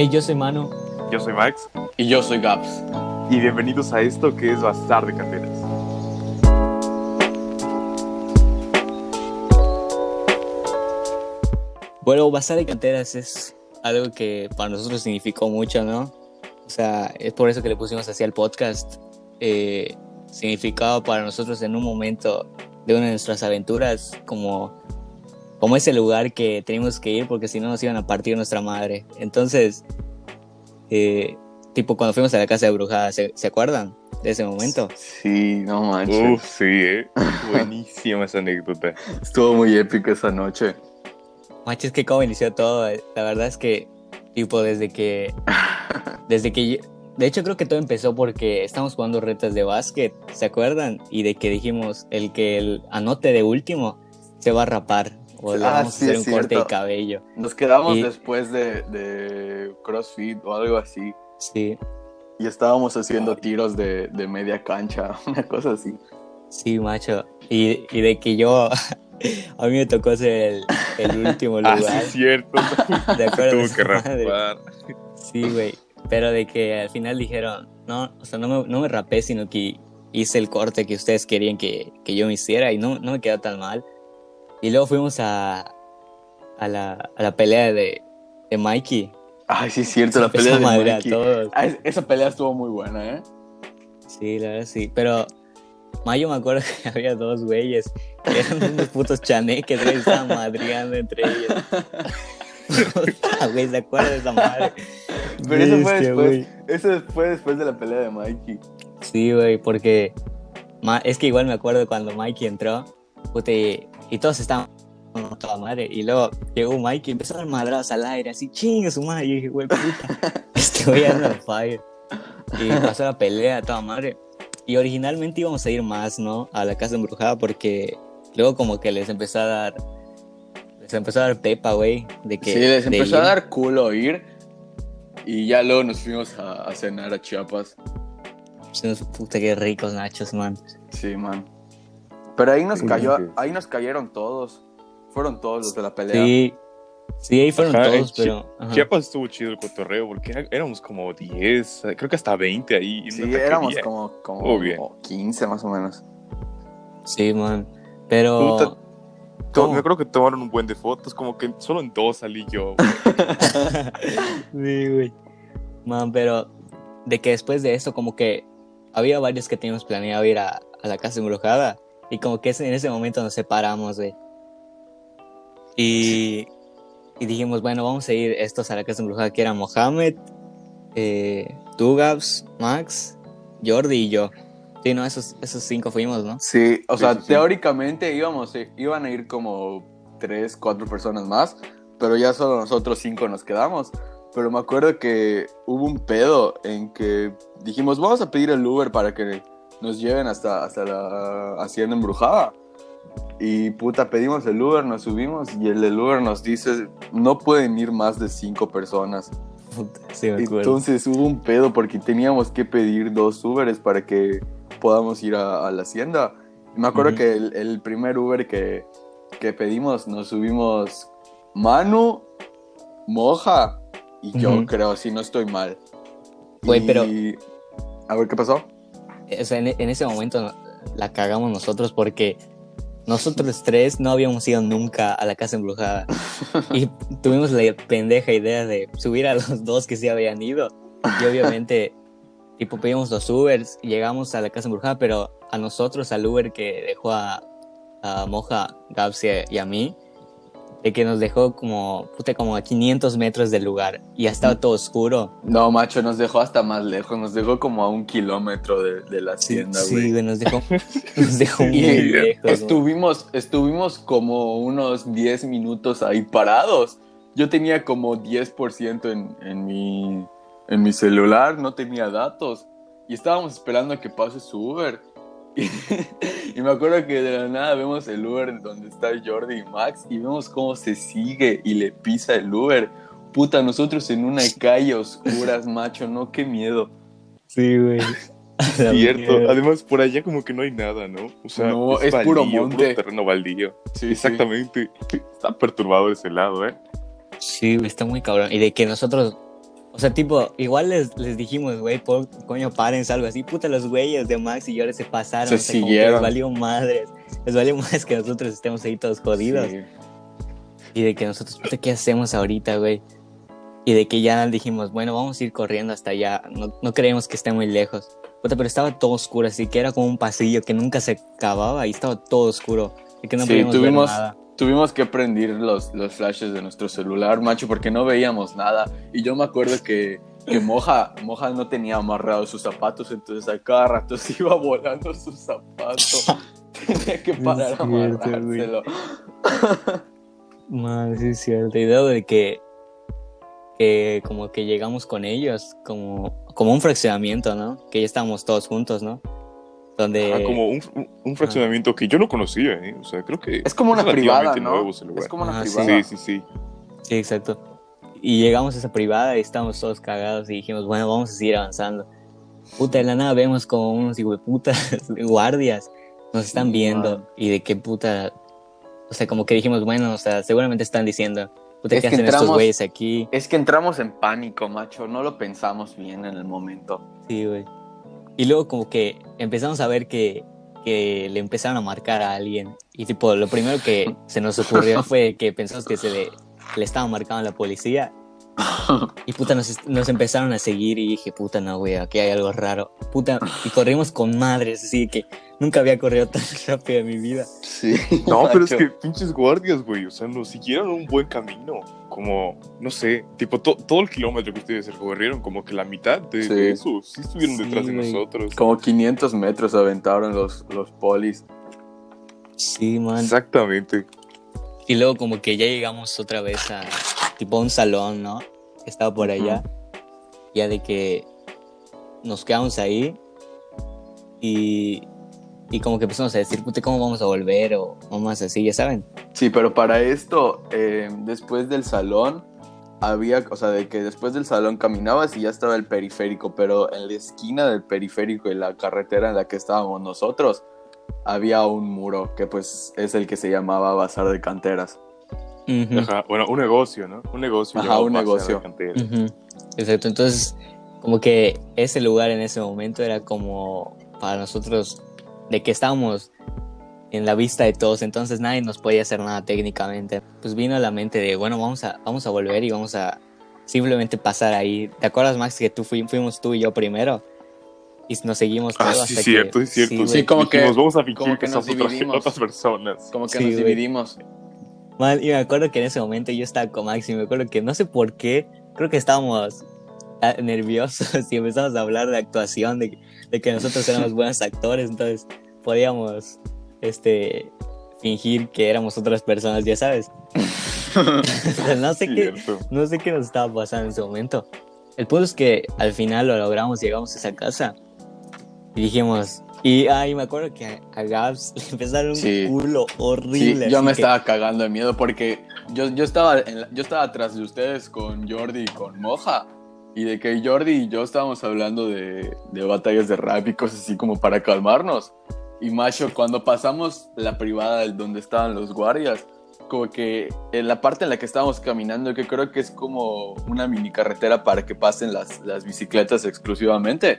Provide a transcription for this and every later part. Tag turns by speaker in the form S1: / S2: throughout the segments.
S1: Hey, yo soy Manu.
S2: Yo soy Max
S3: Y yo soy Gaps.
S2: y bienvenidos a esto que es Bazar de Canteras.
S1: Bueno, Bazar de Canteras es algo que para nosotros significó mucho, ¿no? O sea, es por eso que le pusimos así al podcast. Eh, significaba para nosotros en un momento de una de nuestras aventuras como, como ese lugar que teníamos que ir porque si no nos iban a partir nuestra madre. Entonces, eh, tipo cuando fuimos a la casa de Brujada, ¿se, ¿se acuerdan de ese momento?
S3: Sí, no manches.
S2: Uf, sí, ¿eh? Buenísima esa anécdota.
S3: Estuvo muy épico esa noche.
S1: Manches, que cómo inició todo. La verdad es que, tipo, desde que. Desde que. yo- de hecho, creo que todo empezó porque estábamos jugando retas de básquet, ¿se acuerdan? Y de que dijimos: el que el anote de último se va a rapar.
S3: Ah, sí,
S1: a hacer un corte de
S3: cierto.
S1: cabello.
S3: Nos quedamos
S1: Y-
S3: después de, de CrossFit o algo así.
S1: Sí,
S3: Y estábamos haciendo tiros de, de media cancha, una cosa así.
S1: sí, macho. Y, y de que yo. A mí me tocó ser el, el último
S2: Ah,
S1: lugar.
S2: sí, es cierto.
S1: ¿De acuerdo?
S2: Tuvo que rapar.
S1: Sí, güey. Pero de que al final dijeron, no, o sea, no me, no me rapé, sino que hice el corte que ustedes querían que, que yo me hiciera y no, no me quedó tan mal. Y luego fuimos a, a, la, a la pelea de, de Mikey.
S3: Ay, sí, es cierto, la pelea
S1: a
S3: de
S1: a
S3: Mikey.
S1: todos.
S3: Ah, es- esa pelea estuvo muy buena, ¿eh?
S1: Sí, la verdad sí. Pero Mayo me acuerdo que había dos güeyes que eran unos putos chaneques, güey, estaban madreando entre ellos. Güey, ¿se acuerdan de esa madre?
S3: Pero eso fue después. Eso fue después de la pelea de Mikey.
S1: Sí, güey, porque es que igual me acuerdo cuando Mikey entró, puta, y, y todos estaban toda madre, y luego llegó Mikey y empezó a dar madrados al aire, así, chinga su madre, y dije, güey, puta, este güey anda fire. Y pasó la pelea, toda madre. Y originalmente íbamos a ir más, ¿no? A la casa embrujada, porque luego como que les empezó a dar, les empezó a dar pepa, güey, de que...
S3: sí, les empezó a dar culo ir. Y ya luego nos fuimos a, a cenar a Chiapas.
S1: Puta, qué ricos nachos, man.
S3: Sí, man. Pero ahí nos cayó,
S2: sí.
S3: ahí nos cayeron todos. Fueron todos los de la pelea.
S1: Sí, sí, ahí fueron
S2: Ajá,
S1: todos,
S2: Chi-
S1: pero... ajá.
S2: Chiapas estuvo chido el cotorreo porque éramos como 10, creo que hasta 20 ahí.
S3: Sí, éramos como, como
S2: Obvio.
S3: 15 más o menos.
S1: Sí, man. Pero.
S2: Me creo que tomaron un buen de fotos, como que solo en dos salí yo.
S1: sí, güey. Man, pero. De que después de eso, como que. Había varios que teníamos planeado ir a, a la casa embrujada. Y como que en ese momento nos separamos, güey. Y. Y dijimos, bueno, vamos a ir estos a la casa embrujada, que eran Mohamed, eh, tú, Gabs, Max, Jordi y yo. Sí, no, esos, esos cinco fuimos, ¿no?
S3: Sí, o
S2: Sí,
S3: sea,
S2: sí,
S3: teóricamente íbamos, eh, iban a ir como 3, 4 personas más, pero ya solo nosotros cinco nos quedamos. Pero me acuerdo que hubo un pedo en que dijimos, vamos a pedir el Uber para que nos lleven hasta, hasta la hacienda embrujada. Y puta, pedimos el Uber, nos subimos y el del Uber nos dice, no pueden ir más de cinco personas.
S1: Sí, me.
S3: Entonces hubo un pedo porque teníamos que pedir dos Uberes para que podamos ir a, a la hacienda. Y me acuerdo que el, el primer Uber que, que pedimos nos subimos Manu, Moja y yo
S1: Ujú.
S3: creo, si no estoy mal.
S1: Güey,
S3: Y-
S1: pero-
S3: A ver, ¿qué pasó?
S1: O sea, en, en ese momento la cagamos nosotros porque nosotros tres no habíamos ido nunca a la casa embrujada. y tuvimos la pendeja idea de subir a los dos que sí habían ido. Y obviamente, tipo, pedimos los Ubers y llegamos a la casa embrujada, pero a nosotros, al Uber que dejó a, a Moja, Gabs y a- y a mí, de que nos dejó como, puta, como a 500 metros del lugar y ya estaba todo oscuro.
S3: No, macho, nos dejó hasta más lejos, nos dejó como a un kilómetro de, de la hacienda, güey.
S1: Sí, güey, nos dejó, nos dejó muy lejos.
S3: estuvimos, estuvimos como unos 10 minutos ahí parados. Yo tenía como 10% en, en, mi, en mi celular, no tenía datos. Y estábamos esperando a que pase su Uber. Y, y me acuerdo que de la nada vemos el Uber donde está Jordi y Max y vemos cómo se sigue y le pisa el Uber. Puta, nosotros en una calle oscuras, macho, no, qué miedo.
S1: Sí, güey.
S2: Cierto.
S1: mierda.
S2: Además, por allá como que no hay nada, ¿no? O sea,
S3: No, es puro monte.
S2: terreno baldío.
S3: Sí,
S2: Exactamente. Está perturbador ese lado, ¿eh?
S1: Sí, güey, está muy cabrón. Y de que nosotros O sea, tipo, igual les, les dijimos, güey, por, coño, párense, algo así. Puta, los güeyes de Max y yo se pasaron.
S3: Se
S1: o sea,
S3: siguieron.
S1: Les valió madres. Les valió más que nosotros estemos ahí todos jodidos.
S3: Sí.
S1: Y de que nosotros, puta, ¿qué hacemos ahorita, güey? Y de que ya dijimos, bueno, vamos a ir corriendo hasta allá. No, no creemos que esté muy lejos. Puta, pero estaba todo oscuro, así que era como un pasillo que nunca se acababa y estaba todo oscuro. Y que no
S3: Sí,
S1: podíamos ver nada.
S3: Tuvimos que prender los, los flashes de nuestro celular, macho, porque no veíamos nada. Y yo me acuerdo que, que Moja, Moja no tenía amarrados sus zapatos, entonces a cada rato se iba volando su zapato. Tenía que parar a amarrárselo.
S1: Man, sí es cierto. Luego de que, que como que llegamos con ellos, como, como un fraccionamiento, ¿no? Que ya estábamos todos juntos, ¿no? Donde...
S2: Ajá, como un, un- fraccionamiento que yo no conocía, ¿eh? O sea, creo que.
S3: Es como una
S2: relativamente
S3: privada, ¿no?
S2: nuevo ese lugar.
S3: Es como una
S1: Ah,
S3: privada.
S2: Sí, sí, sí.
S1: Sí, exacto. Y llegamos a esa privada y estábamos todos cagados y dijimos, bueno, vamos a seguir avanzando. Puta, de la nada vemos como unos putas guardias nos están viendo
S3: man.
S1: y de qué puta... O sea, como que dijimos, bueno, o sea, seguramente están diciendo, puta,
S3: Es
S1: ¿qué
S3: que
S1: hacen estos
S3: entramos-
S1: güeyes aquí?
S3: Es que entramos en pánico, macho. No lo pensamos bien en el momento.
S1: Sí, güey. Y luego como que empezamos a ver que, que le empezaron a marcar a alguien. Y tipo, lo primero que se nos ocurrió fue que pensamos que se le, le estaba marcando a la policía. Y puta, nos, nos empezaron a seguir y dije, puta, no, güey, aquí hay algo raro. Puta, y corrimos con madres, así que nunca había corrido tan rápido en mi vida.
S3: Sí.
S2: No, pero es que pinches guardias, güey. O sea, nos siguieron un buen camino. Como, no sé, tipo, to- todo el kilómetro que ustedes recorrieron, como que la mitad de,
S3: Sí.
S2: de eso sí estuvieron
S1: Sí,
S2: detrás de nosotros.
S3: Como 500 metros aventaron los, los polis.
S1: Sí, man.
S2: Exactamente.
S1: Y luego como que ya llegamos otra vez a tipo a un salón, ¿no? Que estaba por allá. Ya de que nos quedamos ahí y, y como que empezamos a decir, ¿cómo vamos a volver? O, o más así, ya saben.
S3: Sí, pero para esto, eh, después del salón, había, o sea, de que después del salón caminabas y ya estaba el periférico, pero en la esquina del periférico y la carretera en la que estábamos nosotros, había un muro que pues es el que se llamaba Bazar de Canteras.
S2: Ajá, bueno, un negocio, ¿no? Un negocio.
S3: Ajá, un negocio.
S1: Exacto, entonces como que ese lugar en ese momento era como para nosotros de que estábamos en la vista de todos, entonces nadie nos podía hacer nada técnicamente. Pues vino a la mente de, bueno, vamos a, vamos a volver y vamos a simplemente pasar ahí. ¿Te acuerdas, Max, que tú fui- fuimos tú y yo primero? Y nos seguimos
S2: Ah,
S1: todos
S2: sí,
S1: hasta
S2: cierto,
S1: que...
S2: es cierto.
S1: Sí,
S3: como que-
S2: Dijimos, vamos a fingir
S3: como
S2: que,
S3: que nos
S2: somos otras-
S3: dividimos.
S2: otras personas.
S3: Como que
S1: Sí,
S3: nos
S1: güey.
S3: dividimos.
S1: Man, y me acuerdo que en ese momento yo estaba con Max y me acuerdo que no sé por qué, creo que estábamos ah, nerviosos y empezamos a hablar de actuación, de, de que nosotros éramos buenos actores, entonces podíamos este, fingir que éramos otras personas, ya sabes. No sé qué, no sé qué nos estaba pasando en ese momento. El punto es que al final lo logramos, llegamos a esa casa y dijimos, y ay, me acuerdo que a, Gabs le empezaron un
S3: Sí.
S1: culo
S3: Sí,
S1: horrible.
S3: yo
S1: así
S3: me
S1: que-
S3: estaba cagando de miedo porque yo, yo, estaba en la- yo estaba atrás de ustedes con Jordi y con Moja. Y de que Jordi y yo estábamos hablando de, de batallas de rap y cosas así como para calmarnos. Y macho, cuando pasamos la privada donde estaban los guardias, como que en la parte en la que estábamos caminando, que creo que es como una mini carretera para que pasen las, las bicicletas exclusivamente,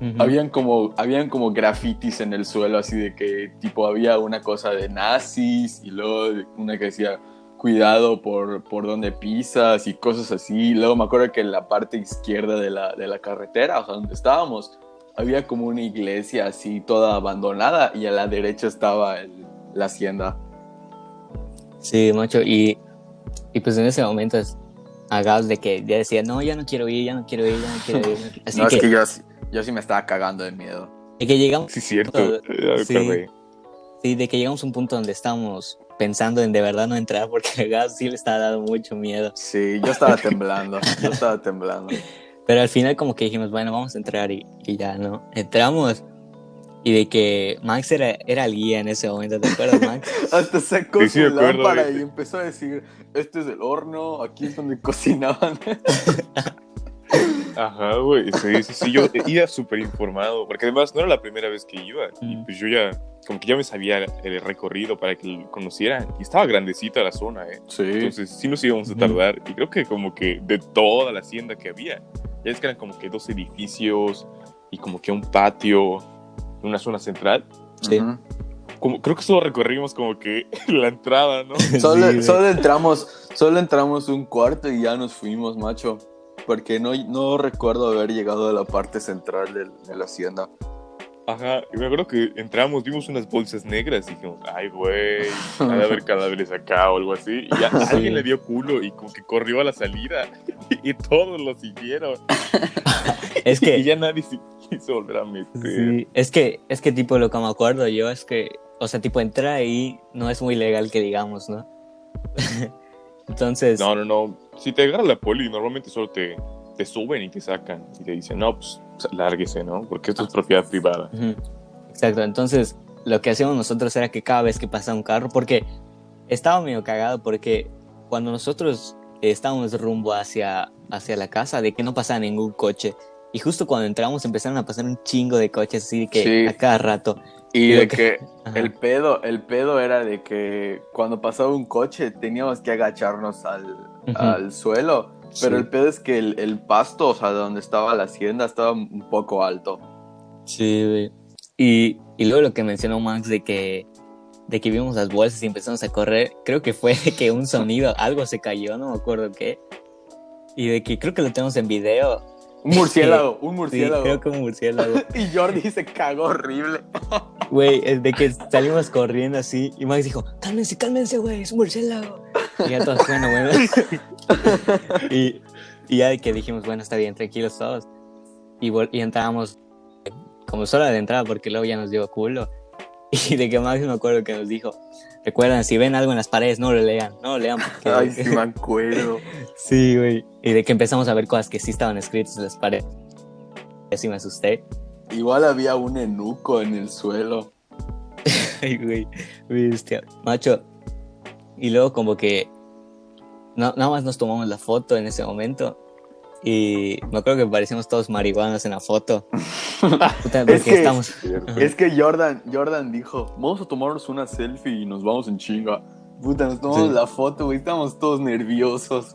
S1: Ujú.
S3: habían como habían como grafitis en el suelo así de que tipo había una cosa de nazis y luego una que decía cuidado por, por donde pisas y cosas así luego me acuerdo que en la parte izquierda de la, de la carretera o sea donde estábamos había como una iglesia así toda abandonada y a la derecha estaba el- la hacienda
S1: Sí, macho, y, y pues en ese momento es- a Gabs de que ya decía, no, ya no quiero ir, ya no quiero ir, ya no quiero ir. Así
S3: no
S1: que,
S3: es que yo, sí- yo sí me estaba cagando de miedo
S1: de que llegamos,
S2: Sí, cierto.
S1: Sí. sí, de que llegamos a un punto donde estábamos pensando en de verdad no entrar porque a Gabs sí le estaba dando mucho miedo.
S3: sí yo estaba temblando yo estaba temblando
S1: Pero al final como que dijimos, bueno, vamos a entrar y, y ya, ¿no? Entramos y de que Max era, era el guía en ese momento, ¿te acuerdas, Max?
S3: Hasta sacó
S2: Sí, sí,
S3: su
S2: acuerdo
S3: lámpara y empezó a decir, este es el horno, aquí es donde cocinaban.
S2: Ajá, güey. Sí, sí, sí. Yo iba súper informado. Porque además no era la primera vez que iba. Y
S1: Mm.
S2: pues yo ya, como que ya me sabía el recorrido para que lo conocieran. Y estaba grandecita la zona, ¿eh?
S3: Sí.
S2: Entonces sí nos íbamos a tardar. Y creo que como que de toda la hacienda que había, ya es que eran como que dos edificios y como que un patio, una zona central.
S1: Sí.
S2: Como, creo que solo recorrimos como que la entrada, ¿no?
S3: Solo,
S1: Sí,
S3: solo entramos, solo entramos un cuarto y ya nos fuimos, macho. Porque no, no recuerdo haber llegado a la parte central del- de, la hacienda.
S2: Ajá, y me acuerdo que entramos, vimos unas bolsas negras y dijimos, ay, güey, ha de haber cadáveres acá o algo así. Y ya
S1: Sí.
S2: alguien le dio culo y como que corrió a la salida y, todos lo siguieron.
S1: Es
S2: Y
S1: que,
S2: ya nadie se quiso volver a meter.
S1: sí, es que, es que tipo lo que me acuerdo yo es que, o sea, tipo entrar ahí no es muy legal que digamos, ¿no? Entonces,
S2: No, no, no. Si te agarra la poli, normalmente solo te, te suben y te sacan. Y te dicen, no, pues lárguese, ¿no? Porque esto es propiedad privada.
S1: Exacto, entonces lo que hacíamos nosotros era que cada vez que pasaba un carro, porque estaba medio cagado, porque cuando nosotros estábamos rumbo hacia, hacia la casa, de que no pasaba ningún coche, y justo cuando entramos empezaron a pasar un chingo de coches, así de que
S3: Sí.
S1: a cada rato.
S3: Y
S1: Y
S3: de
S1: que-
S3: que el pedo, el pedo era de que cuando pasaba un coche teníamos que agacharnos al,
S1: Ujú.
S3: al suelo. Pero
S1: Sí.
S3: el pedo es que el, el pasto, o sea, donde estaba la hacienda, estaba un poco alto.
S1: Sí, güey. Y, y luego lo que mencionó Max de que, de que vimos las bolsas y empezamos a correr, creo que fue que un sonido, algo se cayó, no me acuerdo qué. Y de que creo que lo tenemos en video.
S3: Un murciélago, un
S1: Sí,
S3: murciélago.
S1: creo que un murciélago.
S3: Y Jordi se cagó horrible.
S1: Güey, de que salimos corriendo así y Max dijo, cálmense, cálmense, güey, es un murciélago. Y ya todos, bueno, bueno. y, y ya de que dijimos, bueno, está bien, tranquilos todos. Y, y entrábamos eh, como solo de entrada porque luego ya nos dio culo. Y de que Max me acuerdo que nos dijo, recuerdan, si ven algo en las paredes, no lo lean, no lo lean. Porque...
S3: Ay, sí me acuerdo.
S1: sí, güey. Y de que empezamos a ver cosas que sí estaban escritas en las paredes. Así me asusté.
S3: Igual había un enuco en el suelo.
S1: Ay, güey, bestia. Macho. Y luego como que no- nada más nos tomamos la foto en ese momento. Y me acuerdo que parecíamos todos marihuanos en la foto. Puta, porque
S3: que-
S1: estamos...
S3: Es que Jordan, Jordan dijo, vamos a tomarnos una selfie y nos vamos en chinga. Puta, nos tomamos
S1: Sí.
S3: la foto, güey, estamos todos nerviosos.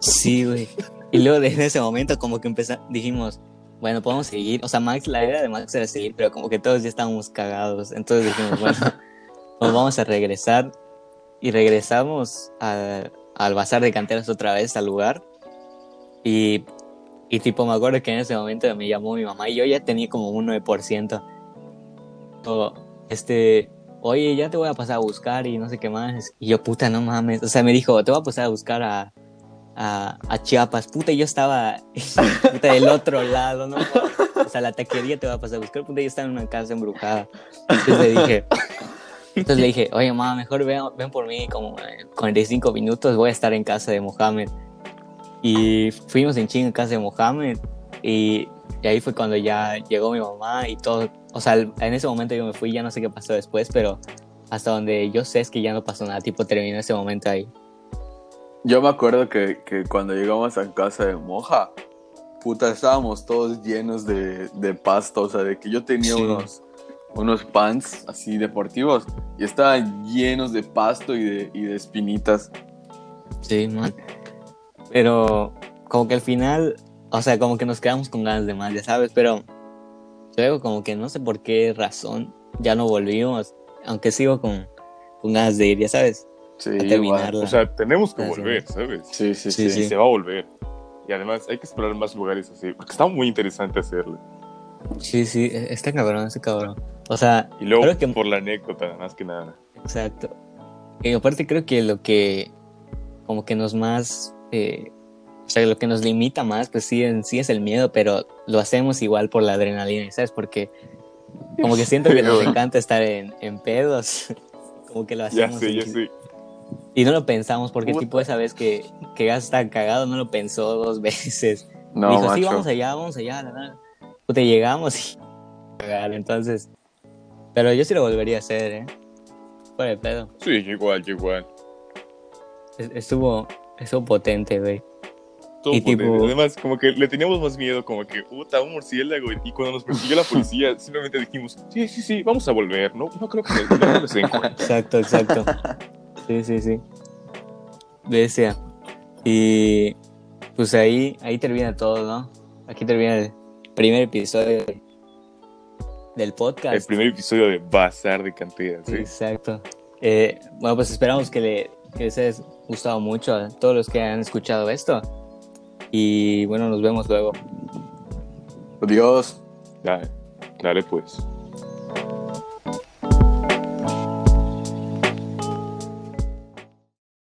S1: Sí, güey. Y luego de- en ese momento como que empezamos, dijimos, bueno, podemos seguir. O sea, Max, la idea de Max era seguir, pero como que todos ya estábamos cagados. Entonces dijimos, bueno, nos vamos a regresar. Y regresamos a- al bazar de canteras otra vez, al lugar. Y, tipo, me acuerdo que en ese momento me llamó mi mamá y yo ya tenía como un 9%. O, este, oye, ya te voy a pasar a buscar y no sé qué más. Y yo, puta, no mames. O sea, me dijo, te voy a pasar a buscar a, a, Chiapas. Puta, yo estaba del otro lado, ¿no? O sea, la taquería te va a pasar a buscar. Puta, yo estaba en una casa embrujada. Entonces le dije, entonces le dije, oye, mamá, mejor ven, ven por mí como eh, 45 minutos. Voy a estar en casa de Mohamed. Y fuimos en chinga a casa de Mohamed. Y, y ahí fue cuando ya llegó mi mamá y todo. O sea, en ese momento yo me fui, ya no sé qué pasó después, pero hasta donde yo sé es que ya no pasó nada. Tipo, terminó ese momento ahí.
S3: Yo me acuerdo que, que cuando llegamos a casa de Moja, puta, estábamos todos llenos de, de pasto, o sea, de que yo tenía
S1: Sí.
S3: unos, unos pants así deportivos y estaban llenos de pasto y de, y de espinitas.
S1: Sí, man. Pero como que al final, o sea, como que nos quedamos con ganas de más, ya sabes, pero luego como que no sé por qué razón ya no volvimos, aunque sigo con, con ganas de ir, ya sabes,
S3: Sí,
S1: a
S3: igual.
S1: terminarla.
S2: O sea, tenemos que
S1: sí.
S2: volver, ¿sabes?
S3: Sí, sí,
S1: Sí,
S3: sí.
S2: Y se va a volver. Y además hay que explorar más lugares así, porque está muy interesante hacerlo.
S1: sí, sí, e- está cabrón, está cabrón. O sea,
S2: Y luego
S1: Creo que-
S2: por la anécdota, más que nada.
S1: exacto. Y aparte creo que lo que como que nos más, eh, o sea, lo que nos limita más, pues sí, en sí es el miedo, pero lo hacemos igual por la adrenalina, ¿sabes? Porque como que siento que nos encanta estar en, en pedos. Como que lo
S2: Ya
S1: hacemos.
S2: sé,
S1: y,
S2: ya sé.
S1: y no lo pensamos, porque
S3: Puta.
S1: tipo esa vez que, que Gas estaba cagado, no lo pensó dos veces.
S3: No,
S1: Dijo,
S3: macho.
S1: sí, vamos allá, vamos allá. la, la". Puta, llegamos y cagar, entonces. Pero yo sí lo volvería a hacer, ¿eh? Fuera de pedo.
S2: Sí, igual, igual.
S1: Es- Estuvo, estuvo potente, güey.
S2: Todo
S1: Y
S2: potente.
S1: tipo-
S2: Además, como que le teníamos más miedo, como que, puta, un murciélago. Y cuando nos persiguió la policía, simplemente dijimos, sí, sí, sí, vamos a volver. No, no creo que no les den cuenta.
S1: Exacto, exacto. Sí, sí, sí. Bestia. Y pues ahí, ahí termina todo, ¿no? Aquí termina el primer episodio del podcast.
S2: El primer episodio de Bazar de Canteras, ¿sí?
S1: Exacto. Eh, bueno, pues esperamos que, le, que les gustado mucho a todos los que han escuchado esto. Y bueno, nos vemos luego.
S3: Adiós.
S2: Dale, dale pues.